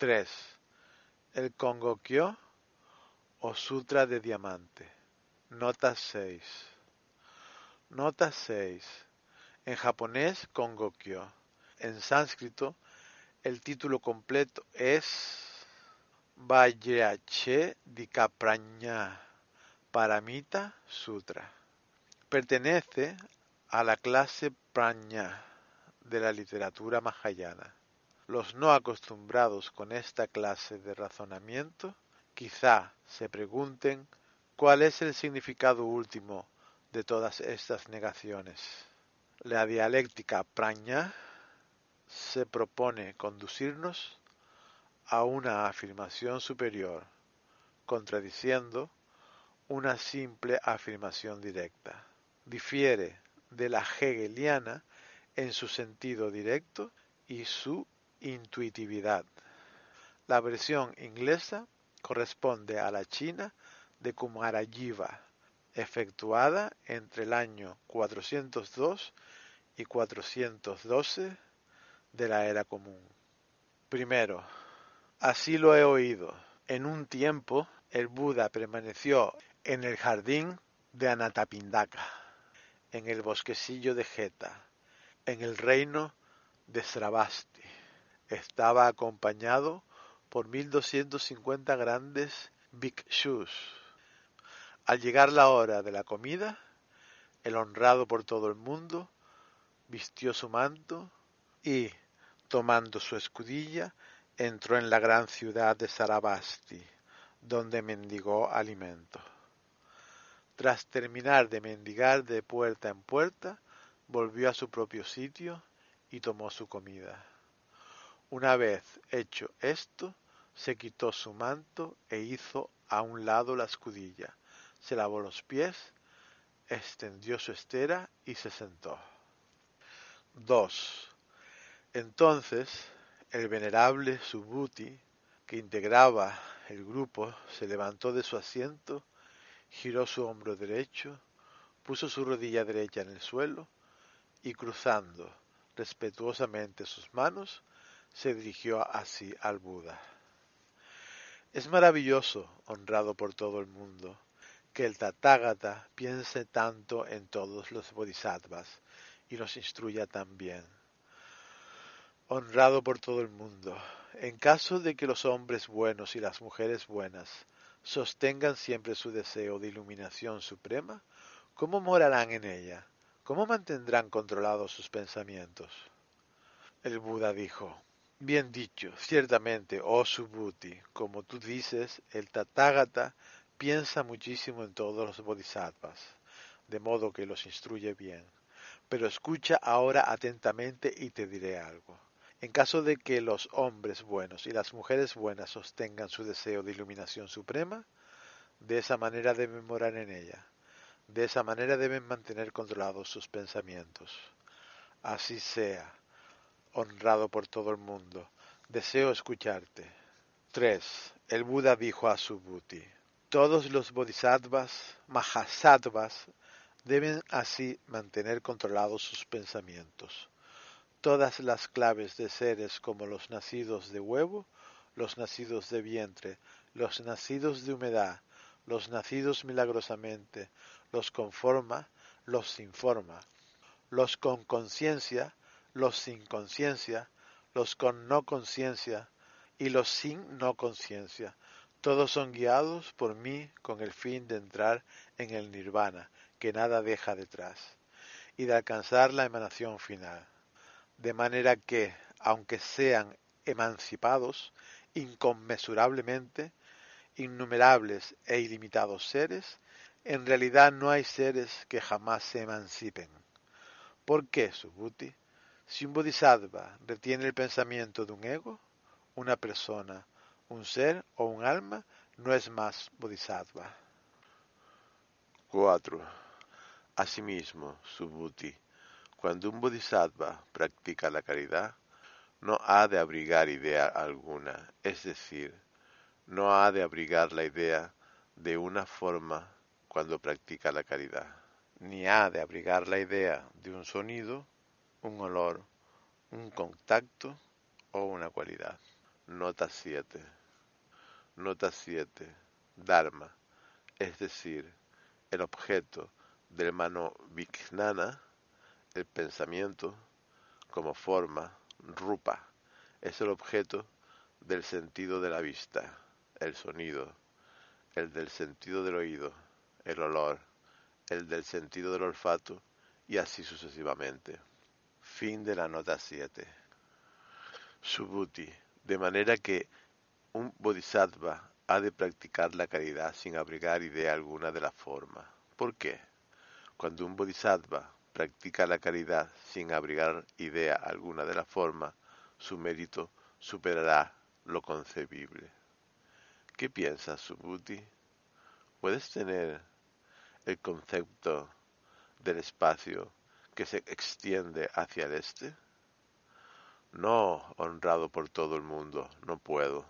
3. El Kongokyo o Sutra de Diamante. Nota 6. Nota 6. En japonés, Kongokyo. En sánscrito, el título completo es Vajrayache Dikaprajna Paramita Sutra. Pertenece a la clase Prajna de la literatura mahayana. Los no acostumbrados con esta clase de razonamiento quizá se pregunten cuál es el significado último de todas estas negaciones. La dialéctica praña se propone conducirnos a una afirmación superior, contradiciendo una simple afirmación directa. Difiere de la hegeliana en su sentido directo y su intuitividad. La versión inglesa corresponde a la China de Kumarajiva, efectuada entre el año 402 y 412 de la era común. Primero, así lo he oído. En un tiempo el Buda permaneció en el jardín de Anatapindaka, en el bosquecillo de Geta, en el reino de Sravasti estaba acompañado por 1250 grandes bhikshus. Al llegar la hora de la comida, el honrado por todo el mundo vistió su manto y, tomando su escudilla, entró en la gran ciudad de Sarabasti, donde mendigó alimento. Tras terminar de mendigar de puerta en puerta, volvió a su propio sitio y tomó su comida. Una vez hecho esto, se quitó su manto e hizo a un lado la escudilla, se lavó los pies, extendió su estera y se sentó. 2. Entonces el venerable Subhuti, que integraba el grupo, se levantó de su asiento, giró su hombro derecho, puso su rodilla derecha en el suelo y cruzando respetuosamente sus manos, se dirigió así al Buda. Es maravilloso, honrado por todo el mundo, que el Tathagata piense tanto en todos los bodhisattvas y los instruya también. Honrado por todo el mundo, en caso de que los hombres buenos y las mujeres buenas sostengan siempre su deseo de iluminación suprema, ¿cómo morarán en ella? ¿Cómo mantendrán controlados sus pensamientos? El Buda dijo, Bien dicho, ciertamente, oh Subhuti, como tú dices, el Tathagata piensa muchísimo en todos los bodhisattvas, de modo que los instruye bien. Pero escucha ahora atentamente y te diré algo. En caso de que los hombres buenos y las mujeres buenas sostengan su deseo de iluminación suprema, de esa manera deben morar en ella. De esa manera deben mantener controlados sus pensamientos. Así sea honrado por todo el mundo. Deseo escucharte. 3. El Buda dijo a Subhuti, todos los bodhisattvas, mahasattvas, deben así mantener controlados sus pensamientos. Todas las claves de seres como los nacidos de huevo, los nacidos de vientre, los nacidos de humedad, los nacidos milagrosamente, los con forma, los sin forma, los con conciencia, los sin conciencia, los con no conciencia y los sin no conciencia. Todos son guiados por mí con el fin de entrar en el nirvana, que nada deja detrás, y de alcanzar la emanación final. De manera que, aunque sean emancipados inconmensurablemente, innumerables e ilimitados seres, en realidad no hay seres que jamás se emancipen. ¿Por qué, Subhuti? Si un bodhisattva retiene el pensamiento de un ego, una persona, un ser o un alma, no es más bodhisattva. 4. Asimismo, Subhuti, cuando un bodhisattva practica la caridad, no ha de abrigar idea alguna, es decir, no ha de abrigar la idea de una forma cuando practica la caridad, ni ha de abrigar la idea de un sonido un olor, un contacto o una cualidad. Nota 7. Nota 7. Dharma, es decir, el objeto del mano vijnana, el pensamiento, como forma, rupa, es el objeto del sentido de la vista, el sonido, el del sentido del oído, el olor, el del sentido del olfato y así sucesivamente. Fin de la nota 7. Subhuti, de manera que un bodhisattva ha de practicar la caridad sin abrigar idea alguna de la forma. ¿Por qué? Cuando un bodhisattva practica la caridad sin abrigar idea alguna de la forma, su mérito superará lo concebible. ¿Qué piensas, Subhuti? ¿Puedes tener el concepto del espacio que se extiende hacia el este? No, honrado por todo el mundo, no puedo.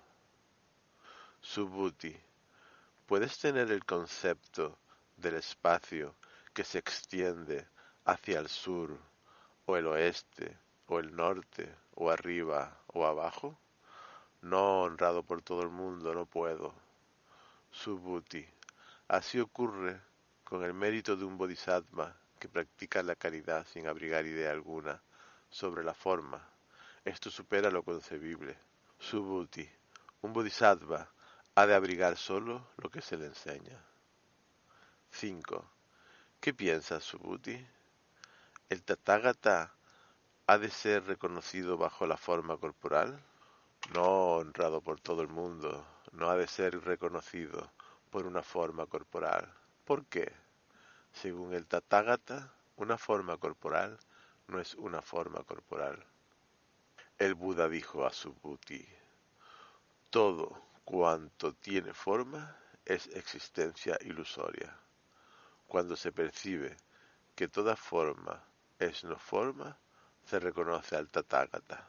Subhuti, ¿puedes tener el concepto del espacio que se extiende hacia el sur, o el oeste, o el norte, o arriba, o abajo? No, honrado por todo el mundo, no puedo. Subhuti, así ocurre con el mérito de un bodhisattva que practica la caridad sin abrigar idea alguna sobre la forma. Esto supera lo concebible. Subhuti, un bodhisattva ha de abrigar solo lo que se le enseña. 5. ¿Qué piensas, Subhuti? ¿El Tathagata ha de ser reconocido bajo la forma corporal? No honrado por todo el mundo, no ha de ser reconocido por una forma corporal. ¿Por qué? Según el Tathagata, una forma corporal no es una forma corporal. El Buda dijo a Subhuti, todo cuanto tiene forma es existencia ilusoria. Cuando se percibe que toda forma es no forma, se reconoce al Tathagata.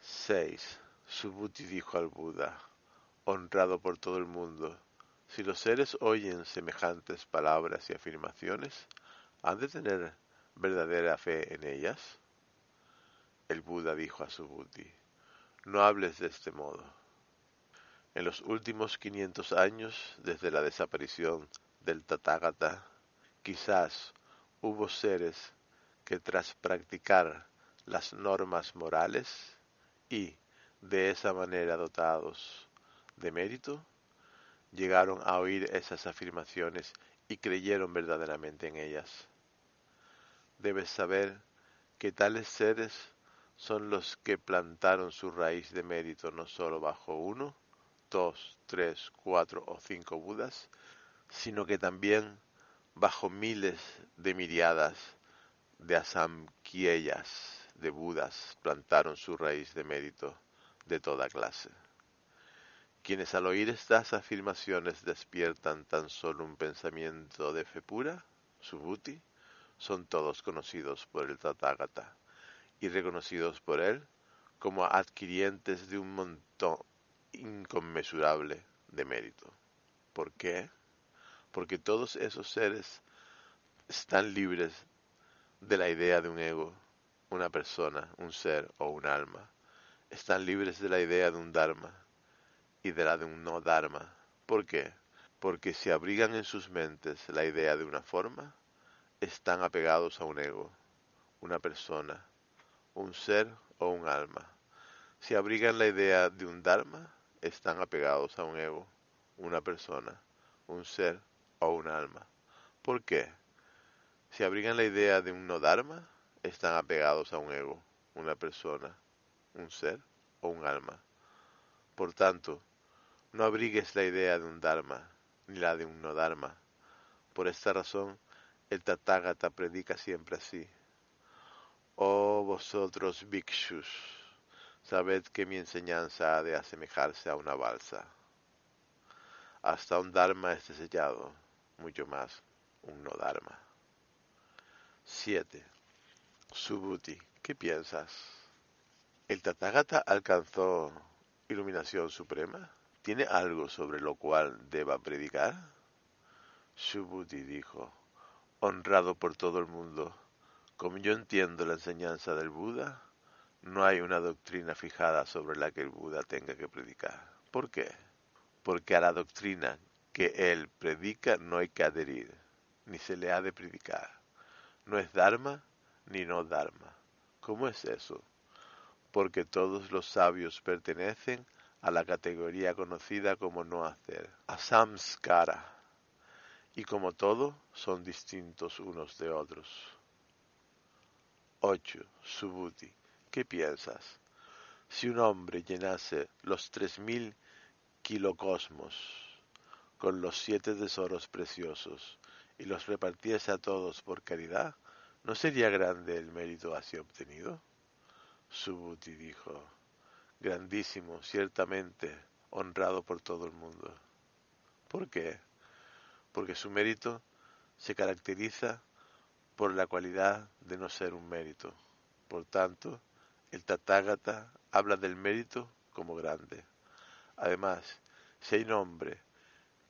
6. Subhuti dijo al Buda, honrado por todo el mundo, si los seres oyen semejantes palabras y afirmaciones, ¿han de tener verdadera fe en ellas? El Buda dijo a Subhuti, no hables de este modo. En los últimos 500 años, desde la desaparición del Tathagata, quizás hubo seres que tras practicar las normas morales y de esa manera dotados de mérito, llegaron a oír esas afirmaciones y creyeron verdaderamente en ellas. Debes saber que tales seres son los que plantaron su raíz de mérito no solo bajo uno, dos, tres, cuatro o cinco Budas, sino que también bajo miles de miriadas de asamkieyas de Budas plantaron su raíz de mérito de toda clase quienes al oír estas afirmaciones despiertan tan solo un pensamiento de fe pura, subhuti, son todos conocidos por el Tathagata y reconocidos por él como adquirientes de un montón inconmensurable de mérito. ¿Por qué? Porque todos esos seres están libres de la idea de un ego, una persona, un ser o un alma. Están libres de la idea de un dharma, y de la de un no dharma. ¿Por qué? Porque si abrigan en sus mentes la idea de una forma, están apegados a un ego, una persona, un ser o un alma. Si abrigan la idea de un dharma, están apegados a un ego, una persona, un ser o un alma. ¿Por qué? Si abrigan la idea de un no dharma, están apegados a un ego, una persona, un ser o un alma. Por tanto, no abrigues la idea de un Dharma, ni la de un no Dharma. Por esta razón, el Tathagata predica siempre así. Oh vosotros bhikshus, sabed que mi enseñanza ha de asemejarse a una balsa. Hasta un Dharma esté sellado, mucho más un no Dharma. 7. Subhuti, ¿qué piensas? ¿El Tathagata alcanzó iluminación suprema? ¿Tiene algo sobre lo cual deba predicar? Subhuti dijo, honrado por todo el mundo, como yo entiendo la enseñanza del Buda, no hay una doctrina fijada sobre la que el Buda tenga que predicar. ¿Por qué? Porque a la doctrina que él predica no hay que adherir, ni se le ha de predicar. No es Dharma ni no Dharma. ¿Cómo es eso? Porque todos los sabios pertenecen a la categoría conocida como no hacer, a samskara, y como todo son distintos unos de otros. 8. Subhuti. ¿Qué piensas? Si un hombre llenase los tres mil kilocosmos con los siete tesoros preciosos y los repartiese a todos por caridad, ¿no sería grande el mérito así obtenido? Subhuti dijo, grandísimo, ciertamente, honrado por todo el mundo. ¿Por qué? Porque su mérito se caracteriza por la cualidad de no ser un mérito. Por tanto, el Tathagata habla del mérito como grande. Además, si hay hombre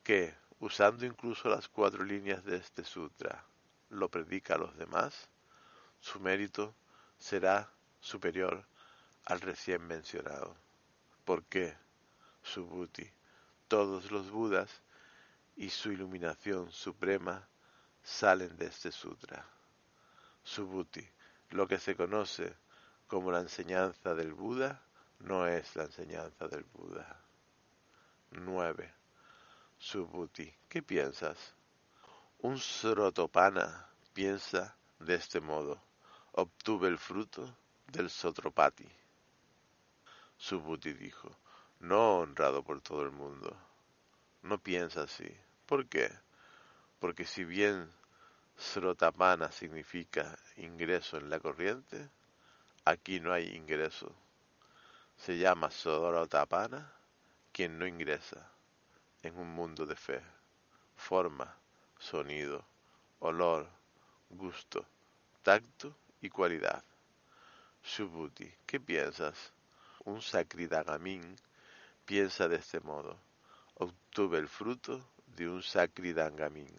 que, usando incluso las cuatro líneas de este sutra, lo predica a los demás, su mérito será superior al recién mencionado. ¿Por qué? Subhuti. Todos los Budas y su iluminación suprema salen de este sutra. Subhuti. Lo que se conoce como la enseñanza del Buda no es la enseñanza del Buda. 9. Subhuti. ¿Qué piensas? Un Srotopana piensa de este modo. Obtuve el fruto del Sotropati. Subhuti dijo, no honrado por todo el mundo. No piensa así. ¿Por qué? Porque si bien Srotapana significa ingreso en la corriente, aquí no hay ingreso. Se llama Srotapana quien no ingresa en un mundo de fe, forma, sonido, olor, gusto, tacto y cualidad. Subhuti, ¿qué piensas? Un Sakridagamin piensa de este modo. Obtuve el fruto de un Sakridangamin.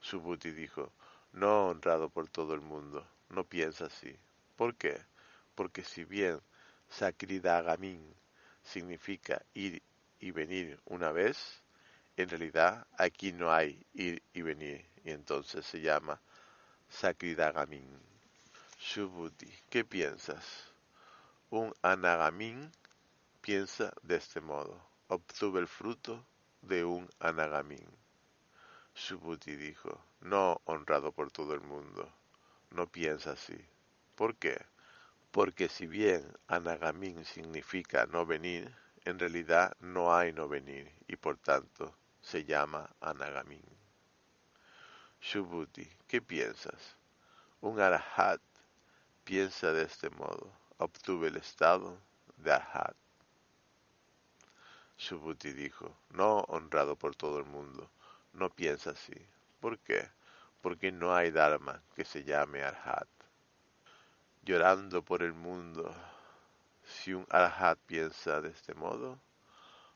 Subhuti dijo, no honrado por todo el mundo, no piensa así. ¿Por qué? Porque si bien Sakridagamin significa ir y venir una vez, en realidad aquí no hay ir y venir, y entonces se llama Sakridagamin. Subhuti, ¿qué piensas? Un Anagamin piensa de este modo. Obtuve el fruto de un Anagamin. Subhuti dijo, no honrado por todo el mundo. No piensa así. ¿Por qué? Porque si bien Anagamin significa no venir, en realidad no hay no venir y por tanto se llama Anagamin. Subhuti, ¿qué piensas? Un Arahat piensa de este modo. Obtuve el estado de Arhat. Subhuti dijo, no honrado por todo el mundo, no piensa así. ¿Por qué? Porque no hay Dharma que se llame Arhat. Llorando por el mundo, si un Arhat piensa de este modo,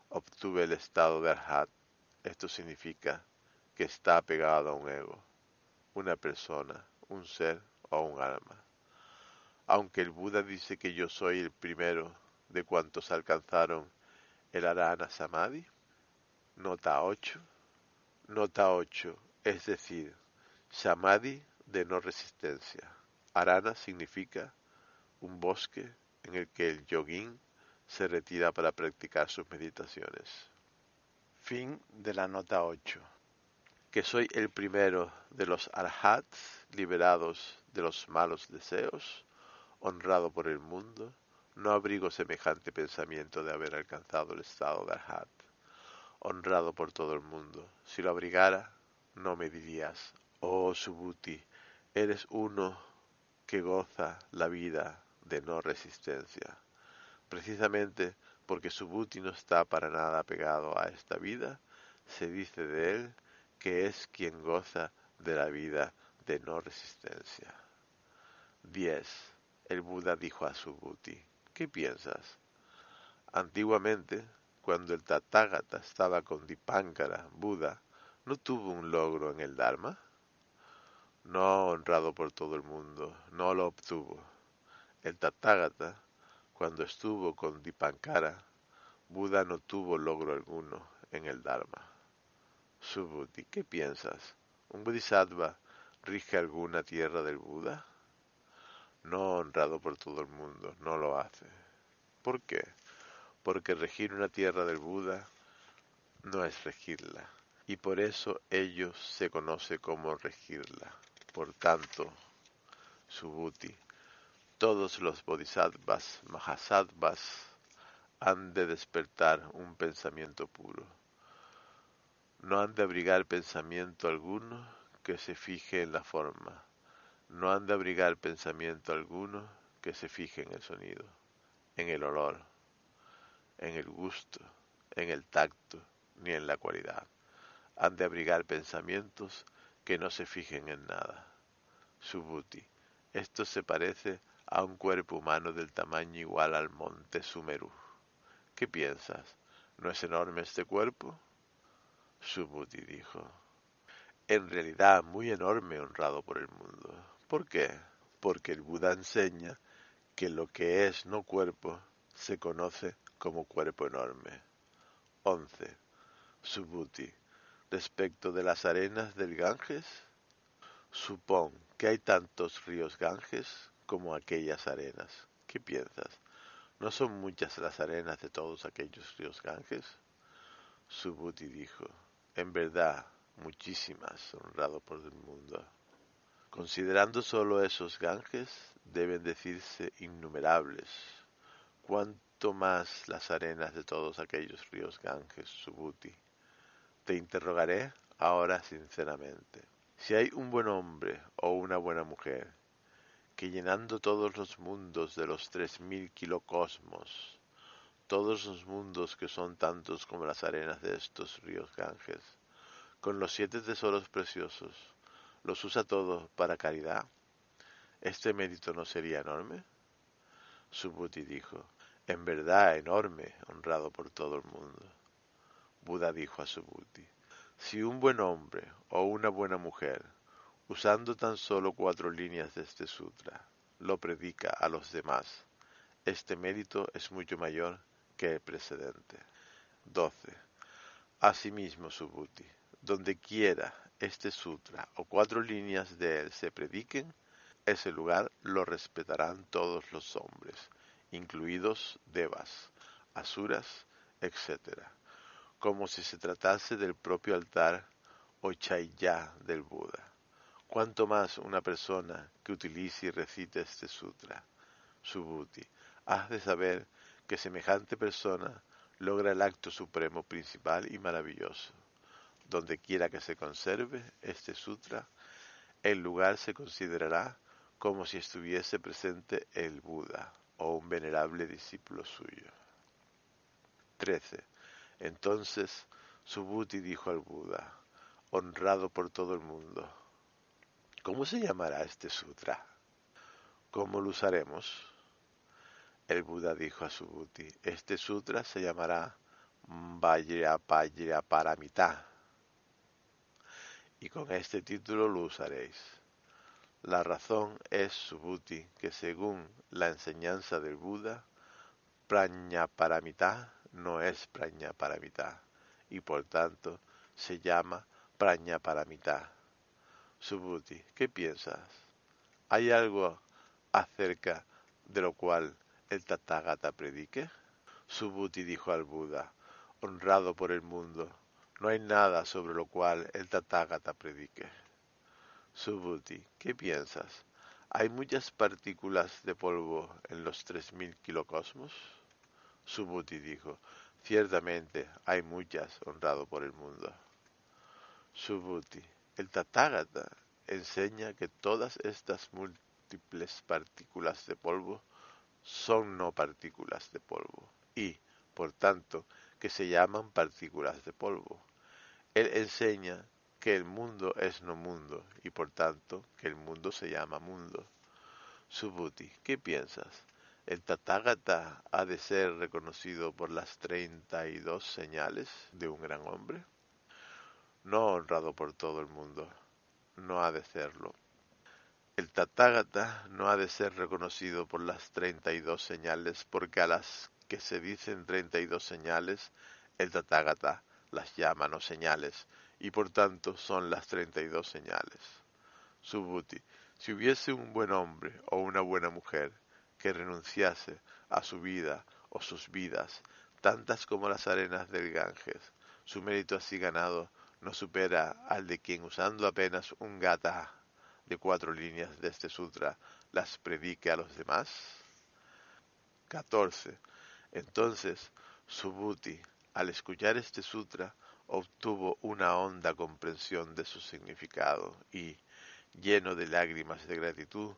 obtuve el estado de Arhat. Esto significa que está apegado a un ego, una persona, un ser o un alma. Aunque el Buda dice que yo soy el primero de cuantos alcanzaron el Arana Samadhi, nota 8, nota 8, es decir, Samadhi de no resistencia. Arana significa un bosque en el que el yogin se retira para practicar sus meditaciones. Fin de la nota 8. Que soy el primero de los arhats liberados de los malos deseos, honrado por el mundo, no abrigo semejante pensamiento de haber alcanzado el estado de arhat, honrado por todo el mundo. Si lo abrigara, no me dirías, oh Subhuti, eres uno que goza la vida de no resistencia. Precisamente porque Subhuti no está para nada pegado a esta vida, se dice de él que es quien goza de la vida de no resistencia. 10. El Buda dijo a Subhuti, ¿qué piensas? Antiguamente, cuando el Tathagata estaba con Dipankara, Buda, ¿no tuvo un logro en el Dharma? No honrado por todo el mundo, no lo obtuvo. el Tathagata, cuando estuvo con Dipankara, Buda no tuvo logro alguno en el Dharma. Subhuti, ¿qué piensas? ¿Un bodhisattva rige alguna tierra del Buda? No honrado por todo el mundo, no lo hace. ¿Por qué? Porque regir una tierra del Buda no es regirla, y por eso ellos se conoce como regirla. Por tanto, Subhuti, todos los bodhisattvas, mahasattvas, han de despertar un pensamiento puro. No han de abrigar pensamiento alguno que se fije en la forma. No han de abrigar pensamiento alguno que se fije en el sonido, en el olor, en el gusto, en el tacto, ni en la cualidad. Han de abrigar pensamientos que no se fijen en nada. Subhuti. Esto se parece a un cuerpo humano del tamaño igual al monte Sumeru. ¿Qué piensas? ¿No es enorme este cuerpo? Subhuti dijo. En realidad muy enorme honrado por el mundo. ¿Por qué? Porque el Buda enseña que lo que es no cuerpo se conoce como cuerpo enorme. 11. Subhuti. Respecto de las arenas del Ganges, supón que hay tantos ríos Ganges como aquellas arenas. ¿Qué piensas? ¿No son muchas las arenas de todos aquellos ríos Ganges? Subhuti dijo, en verdad, muchísimas, honrado por el mundo. Considerando solo esos Ganges, deben decirse innumerables. Cuánto más las arenas de todos aquellos ríos Ganges, Subhuti. Te interrogaré ahora sinceramente. Si hay un buen hombre o una buena mujer que llenando todos los mundos de los tres mil kilocosmos, todos los mundos que son tantos como las arenas de estos ríos Ganges, con los siete tesoros preciosos, los usa todos para caridad, ¿este mérito no sería enorme? Subhuti dijo, en verdad enorme, honrado por todo el mundo. Buda dijo a Subhuti, si un buen hombre o una buena mujer usando tan solo cuatro líneas de este sutra, lo predica a los demás. Este mérito es mucho mayor que el precedente. 12. Asimismo, Subhuti, donde quiera este sutra o cuatro líneas de él se prediquen, ese lugar lo respetarán todos los hombres, incluidos devas, asuras, etc., como si se tratase del propio altar o chaya del Buda. Cuanto más una persona que utilice y recite este sutra, Subhuti, has de saber que semejante persona logra el acto supremo principal y maravilloso. Donde quiera que se conserve este sutra, el lugar se considerará como si estuviese presente el Buda o un venerable discípulo suyo. 13. Entonces Subhuti dijo al Buda, honrado por todo el mundo, ¿Cómo se llamará este sutra? ¿Cómo lo usaremos? El Buda dijo a Subhuti, este sutra se llamará Paramita y con este título lo usaréis. La razón es, Subhuti, que según la enseñanza del Buda, Paramita no es Paramita y por tanto se llama Paramita. Subhuti, ¿qué piensas? ¿Hay algo acerca de lo cual el Tathagata predique? Subhuti dijo al Buda, honrado por el mundo, no hay nada sobre lo cual el Tathagata predique. Subhuti, ¿qué piensas? ¿Hay muchas partículas de polvo en los tres mil kilocosmos? Subhuti dijo, ciertamente hay muchas, honrado por el mundo. Subhuti, el Tathagata enseña que todas estas múltiples partículas de polvo son no partículas de polvo y, por tanto, que se llaman partículas de polvo. Él enseña que el mundo es no mundo y por tanto que el mundo se llama mundo. Subhuti, ¿qué piensas? ¿El Tathagata ha de ser reconocido por las treinta y dos señales de un gran hombre? no honrado por todo el mundo. No ha de serlo. El Tathagata no ha de ser reconocido por las treinta y dos señales, porque a las que se dicen treinta y dos señales, el Tathagata las llama no señales, y por tanto son las treinta y dos señales. Subhuti, si hubiese un buen hombre o una buena mujer que renunciase a su vida o sus vidas, tantas como las arenas del Ganges, su mérito así ganado no supera al de quien usando apenas un gata de cuatro líneas de este sutra las predique a los demás? 14. Entonces, Subhuti, al escuchar este sutra, obtuvo una honda comprensión de su significado y, lleno de lágrimas de gratitud,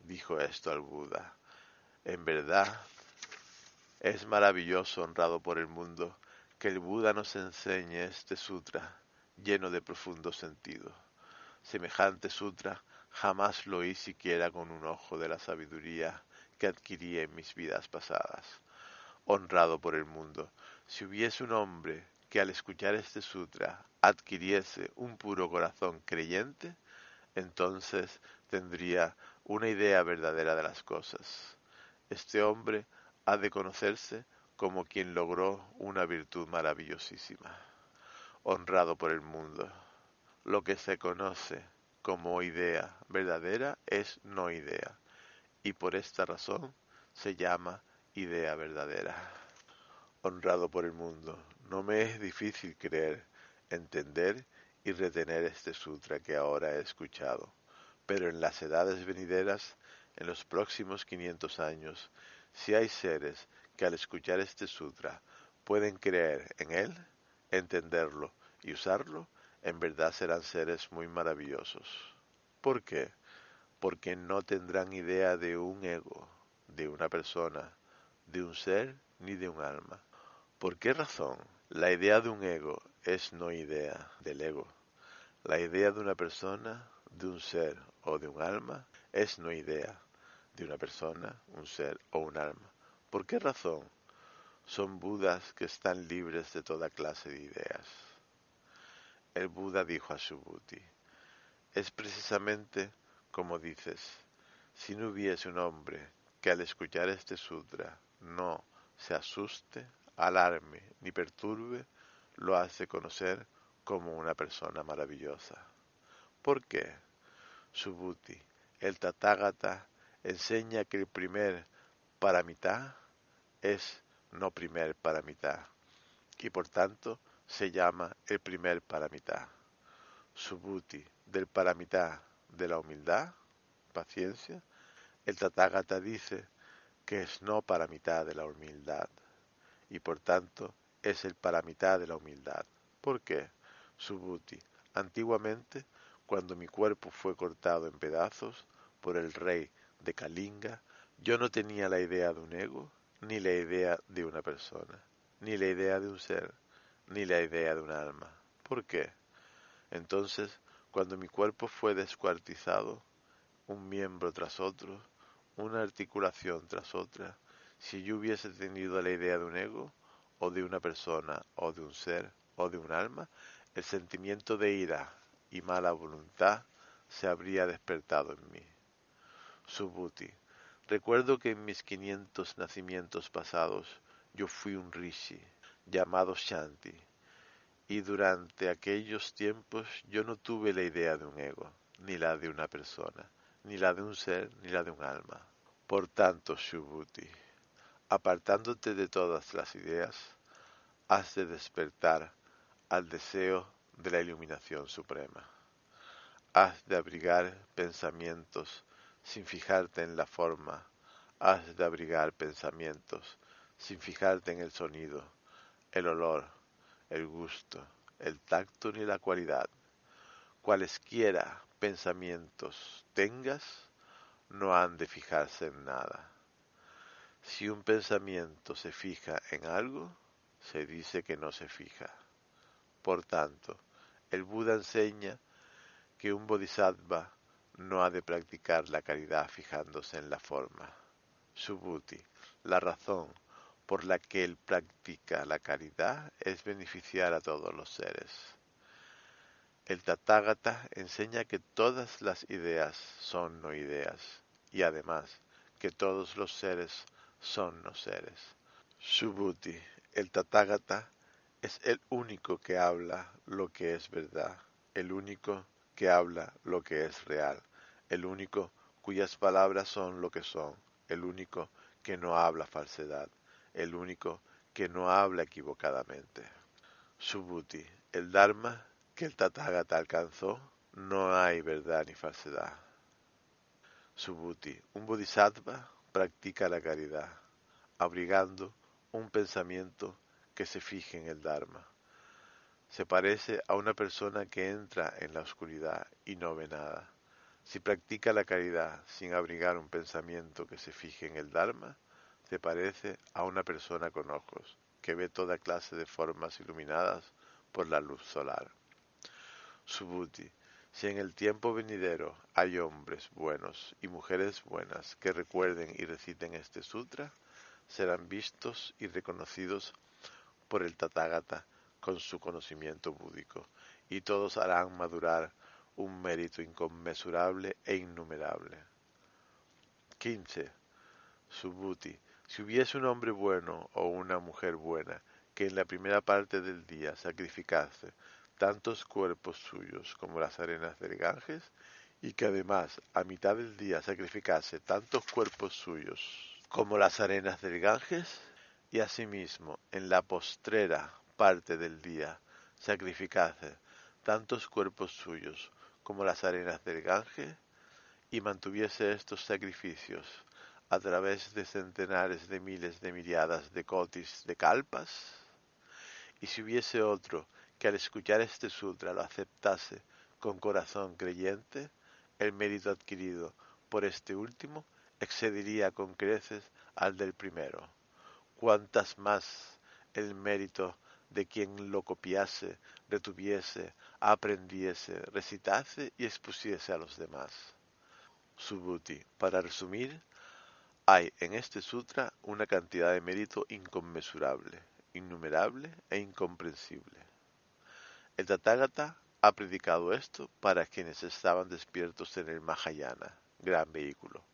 dijo esto al Buda. En verdad, es maravilloso, honrado por el mundo, que el Buda nos enseñe este sutra lleno de profundo sentido. Semejante sutra jamás lo oí siquiera con un ojo de la sabiduría que adquirí en mis vidas pasadas. Honrado por el mundo, si hubiese un hombre que al escuchar este sutra adquiriese un puro corazón creyente, entonces tendría una idea verdadera de las cosas. Este hombre ha de conocerse como quien logró una virtud maravillosísima, honrado por el mundo. Lo que se conoce como idea verdadera es no idea, y por esta razón se llama idea verdadera. Honrado por el mundo, no me es difícil creer, entender y retener este sutra que ahora he escuchado, pero en las edades venideras, en los próximos 500 años, si hay seres que al escuchar este sutra pueden creer en él, entenderlo y usarlo, en verdad serán seres muy maravillosos. ¿Por qué? Porque no tendrán idea de un ego, de una persona, de un ser ni de un alma. ¿Por qué razón? La idea de un ego es no idea del ego. La idea de una persona, de un ser o de un alma es no idea de una persona, un ser o un alma. ¿Por qué razón? Son Budas que están libres de toda clase de ideas. El Buda dijo a Subhuti, es precisamente como dices, si no hubiese un hombre que al escuchar este sutra no se asuste, alarme ni perturbe, lo hace conocer como una persona maravillosa. ¿Por qué? Subhuti, el Tathagata enseña que el primer paramita es no primer paramita y por tanto se llama el primer paramita. Subhuti del paramita de la humildad, paciencia, el Tathagata dice que es no paramita de la humildad y por tanto es el paramita de la humildad. ¿Por qué? Subhuti, antiguamente, cuando mi cuerpo fue cortado en pedazos por el rey de Kalinga, yo no tenía la idea de un ego, ni la idea de una persona, ni la idea de un ser, ni la idea de un alma. ¿Por qué? Entonces, cuando mi cuerpo fue descuartizado, un miembro tras otro, una articulación tras otra, si yo hubiese tenido la idea de un ego, o de una persona, o de un ser, o de un alma, el sentimiento de ira y mala voluntad se habría despertado en mí. Subhuti. Recuerdo que en mis quinientos nacimientos pasados yo fui un rishi llamado Shanti, y durante aquellos tiempos yo no tuve la idea de un ego, ni la de una persona, ni la de un ser, ni la de un alma. Por tanto, Subhuti, apartándote de todas las ideas, has de despertar al deseo de la iluminación suprema. Has de abrigar pensamientos sin fijarte en la forma, has de abrigar pensamientos, sin fijarte en el sonido, el olor, el gusto, el tacto ni la cualidad. Cualesquiera pensamientos tengas, no han de fijarse en nada. Si un pensamiento se fija en algo, se dice que no se fija. Por tanto, el Buda enseña que un bodhisattva no ha de practicar la caridad fijándose en la forma. Subhuti, la razón por la que él practica la caridad es beneficiar a todos los seres. El Tathagata enseña que todas las ideas son no ideas y además que todos los seres son no seres. Subhuti, el Tathagata, es el único que habla lo que es verdad, el único que habla lo que es real, el único cuyas palabras son lo que son, el único que no habla falsedad, el único que no habla equivocadamente. Subhuti, el Dharma que el Tathagata alcanzó, no hay verdad ni falsedad. Subhuti, un bodhisattva practica la caridad, abrigando un pensamiento que se fije en el Dharma. Se parece a una persona que entra en la oscuridad y no ve nada. Si practica la caridad sin abrigar un pensamiento que se fije en el Dharma, se parece a una persona con ojos, que ve toda clase de formas iluminadas por la luz solar. Subhuti, si en el tiempo venidero hay hombres buenos y mujeres buenas que recuerden y reciten este sutra, serán vistos y reconocidos por el Tathagata con su conocimiento búdico, y todos harán madurar un mérito inconmensurable e innumerable. 15. Subhuti. Si hubiese un hombre bueno o una mujer buena que en la primera parte del día sacrificase tantos cuerpos suyos como las arenas del Ganges, y que además a mitad del día sacrificase tantos cuerpos suyos como las arenas del Ganges, y asimismo en la postrera parte del día sacrificase tantos cuerpos suyos como las arenas del Ganges, y mantuviese estos sacrificios a través de centenares de miles de miriadas de cotis de calpas, y si hubiese otro que al escuchar este sutra lo aceptase con corazón creyente, el mérito adquirido por este último excedería con creces al del primero. Cuantas más el mérito de quien lo copiase, retuviese, aprendiese, recitase y expusiese a los demás. Subhuti. Para resumir, hay en este sutra una cantidad de mérito inconmensurable, innumerable e incomprensible. El Tathagata ha predicado esto para quienes estaban despiertos en el Mahayana, gran vehículo.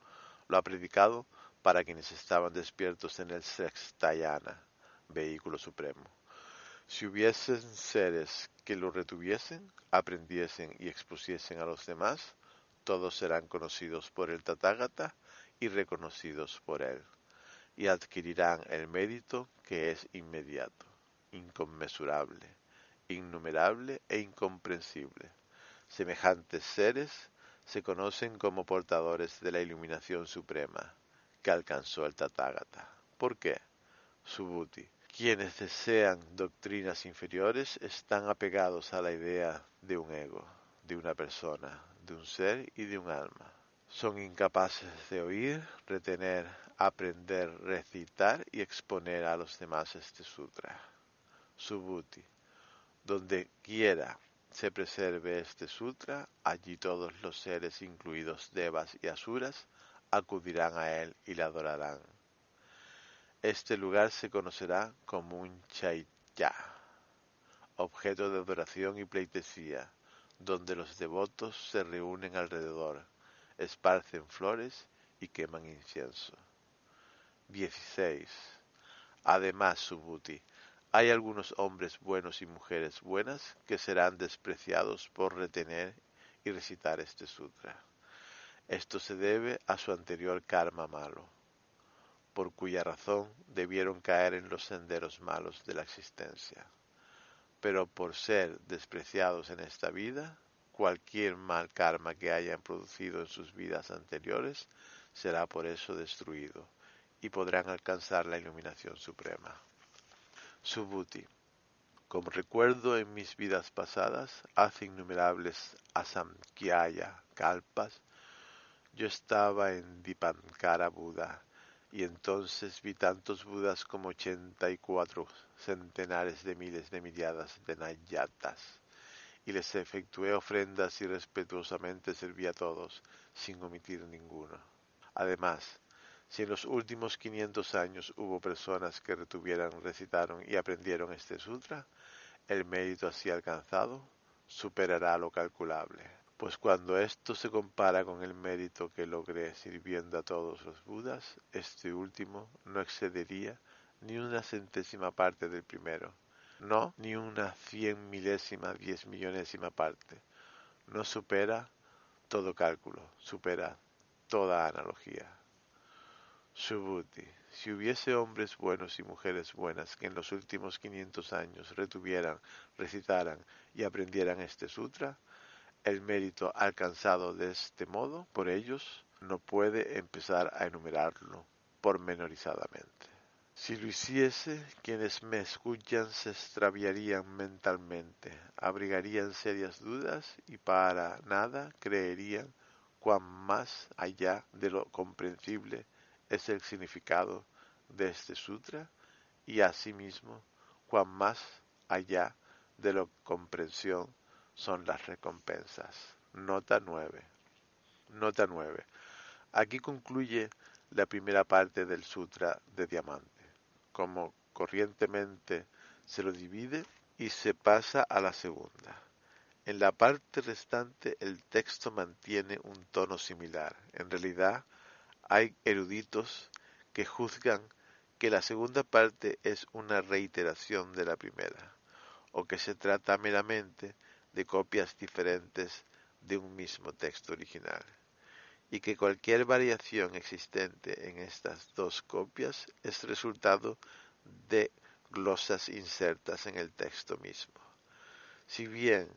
Lo ha predicado para quienes estaban despiertos en el Sextayana, vehículo supremo. Si hubiesen seres que lo retuviesen, aprendiesen y expusiesen a los demás, todos serán conocidos por el Tathagata y reconocidos por él, y adquirirán el mérito que es inmediato, inconmensurable innumerable e incomprensible. Semejantes seres se conocen como portadores de la iluminación suprema que alcanzó el Tathagata. ¿Por qué? Subhuti. Quienes desean doctrinas inferiores están apegados a la idea de un ego, de una persona, de un ser y de un alma. Son incapaces de oír, retener, aprender, recitar y exponer a los demás este sutra. Subhuti. Donde quiera se preserve este sutra, allí todos los seres, incluidos devas y asuras, acudirán a él y le adorarán. Este lugar se conocerá como un chaitya, objeto de adoración y pleitesía, donde los devotos se reúnen alrededor, esparcen flores y queman incienso. 16. Además, Subhuti, hay algunos hombres buenos y mujeres buenas que serán despreciados por retener y recitar este sutra. Esto se debe a su anterior karma malo, por cuya razón debieron caer en los senderos malos de la existencia. Pero por ser despreciados en esta vida, cualquier mal karma que hayan producido en sus vidas anteriores será por eso destruido y podrán alcanzar la iluminación suprema. Subhuti. Como recuerdo en mis vidas pasadas, hace innumerables asamkhya kalpas, yo estaba en Dipankara Buda, y entonces vi tantos Budas como ochenta y cuatro centenares de miles de miriadas de Nayatas, y les efectué ofrendas y respetuosamente serví a todos, sin omitir ninguno. Además, si en los últimos 500 años hubo personas que retuvieran, recitaron y aprendieron este sutra, el mérito así alcanzado superará lo calculable. Pues cuando esto se compara con el mérito que logré sirviendo a todos los Budas, este último no excedería ni una centésima parte del primero, no ni una cien milésima, diez millonésima parte. No supera todo cálculo, supera toda analogía. Si hubiese hombres buenos y mujeres buenas que en los últimos 500 años retuvieran, recitaran y aprendieran este sutra, el mérito alcanzado de este modo por ellos no puede empezar a enumerarlo pormenorizadamente. Si lo hiciese, quienes me escuchan se extraviarían mentalmente, abrigarían serias dudas y para nada creerían cuán más allá de lo comprensible es el significado de este sutra y asimismo cuán más allá de la comprensión son las recompensas. Nota 9. Nota 9. Aquí concluye la primera parte del Sutra de Diamante. Como corrientemente se lo divide y se pasa a la segunda. En la parte restante el texto mantiene un tono similar. En realidad, hay eruditos que juzgan que la segunda parte es una reiteración de la primera, o que se trata meramente de copias diferentes de un mismo texto original, y que cualquier variación existente en estas dos copias es resultado de glosas insertas en el texto mismo. Si bien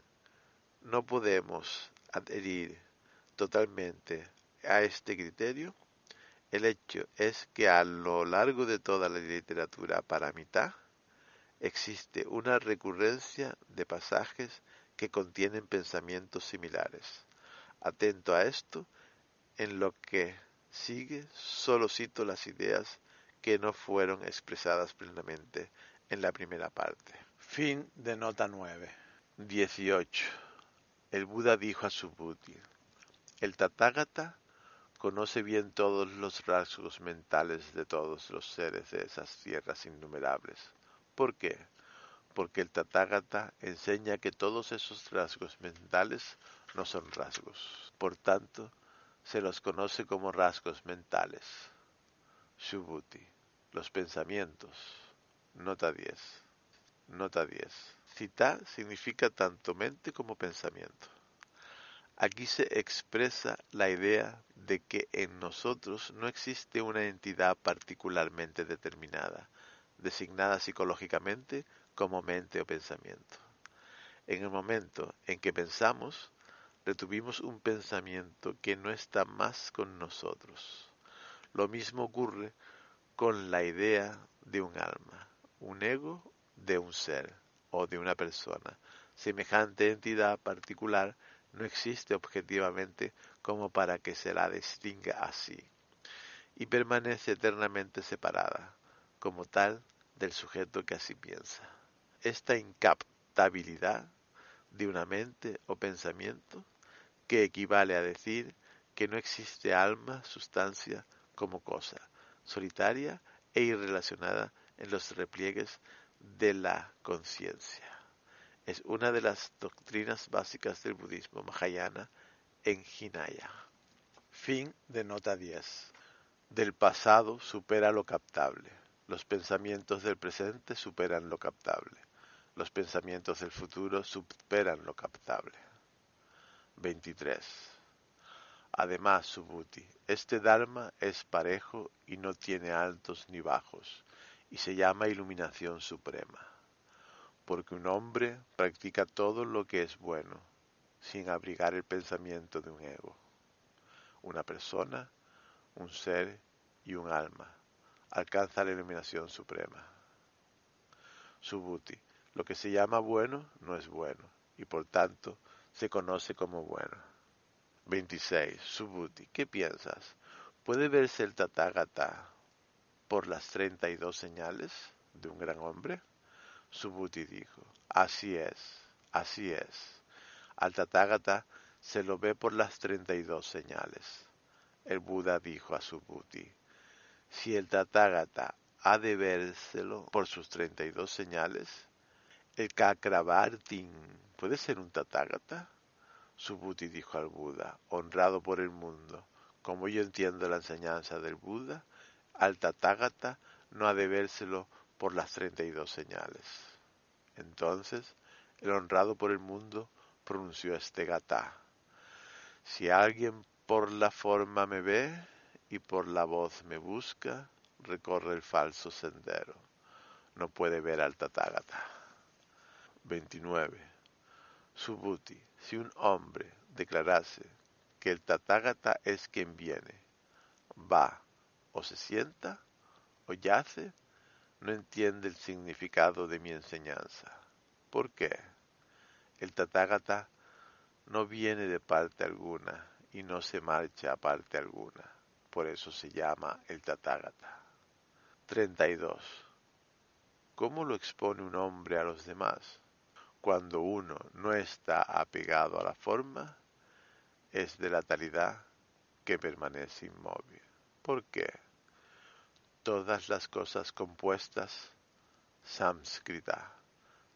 no podemos adherir totalmente a este criterio, el hecho es que a lo largo de toda la literatura para mitad existe una recurrencia de pasajes que contienen pensamientos similares. Atento a esto, en lo que sigue solo cito las ideas que no fueron expresadas plenamente en la primera parte. Fin de nota 9. 18. El Buda dijo a Subhuti, el Tathagata conoce bien todos los rasgos mentales de todos los seres de esas tierras innumerables. ¿Por qué? Porque el Tathagata enseña que todos esos rasgos mentales no son rasgos. Por tanto, se los conoce como rasgos mentales. Subhuti. Los pensamientos. Nota 10. Nota 10. Cita significa tanto mente como pensamiento. Aquí se expresa la idea de que en nosotros no existe una entidad particularmente determinada, designada psicológicamente como mente o pensamiento. En el momento en que pensamos, retuvimos un pensamiento que no está más con nosotros. Lo mismo ocurre con la idea de un alma, un ego de un ser o de una persona. Semejante entidad particular no existe objetivamente como para que se la distinga así, y permanece eternamente separada, como tal, del sujeto que así piensa. Esta incaptabilidad de una mente o pensamiento, que equivale a decir que no existe alma, sustancia, como cosa, solitaria e irrelacionada en los repliegues de la conciencia es una de las doctrinas básicas del budismo Mahayana en Hinaya. Fin de nota 10. Del pasado supera lo captable. Los pensamientos del presente superan lo captable. Los pensamientos del futuro superan lo captable. 23. Además, Subhuti, este Dharma es parejo y no tiene altos ni bajos, y se llama iluminación suprema porque un hombre practica todo lo que es bueno, sin abrigar el pensamiento de un ego. Una persona, un ser y un alma alcanza la iluminación suprema. Subhuti, lo que se llama bueno no es bueno, y por tanto se conoce como bueno. 26. Subhuti, ¿qué piensas? ¿Puede verse el Tathagata por las 32 señales de un gran hombre? Subhuti dijo, así es, así es. Al Tathagata se lo ve por las treinta y dos señales. El Buda dijo a Subhuti, si el Tathagata ha de vérselo por sus treinta y dos señales, El Cakravartin puede ser un Tathagata. Subhuti dijo al Buda, honrado por el mundo. Como yo entiendo la enseñanza del Buda, al Tathagata no ha de vérselo por las treinta y dos señales. Entonces, el honrado por el mundo pronunció este gata. Si alguien por la forma me ve y por la voz me busca, recorre el falso sendero. No puede ver al Tathagata. 29. Subhuti, si un hombre declarase que el Tathagata es quien viene, va o se sienta o yace, no entiende el significado de mi enseñanza. ¿Por qué? El Tathagata no viene de parte alguna y no se marcha a parte alguna. Por eso se llama el Tathagata. 32. ¿Cómo lo expone un hombre a los demás? Cuando uno no está apegado a la forma, es de la talidad que permanece inmóvil. ¿Por qué? Todas las cosas compuestas, samskrita,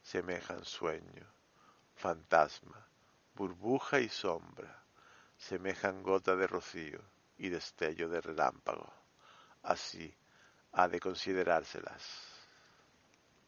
semejan sueño, fantasma, burbuja y sombra, semejan gota de rocío y destello de relámpago. Así ha de considerárselas.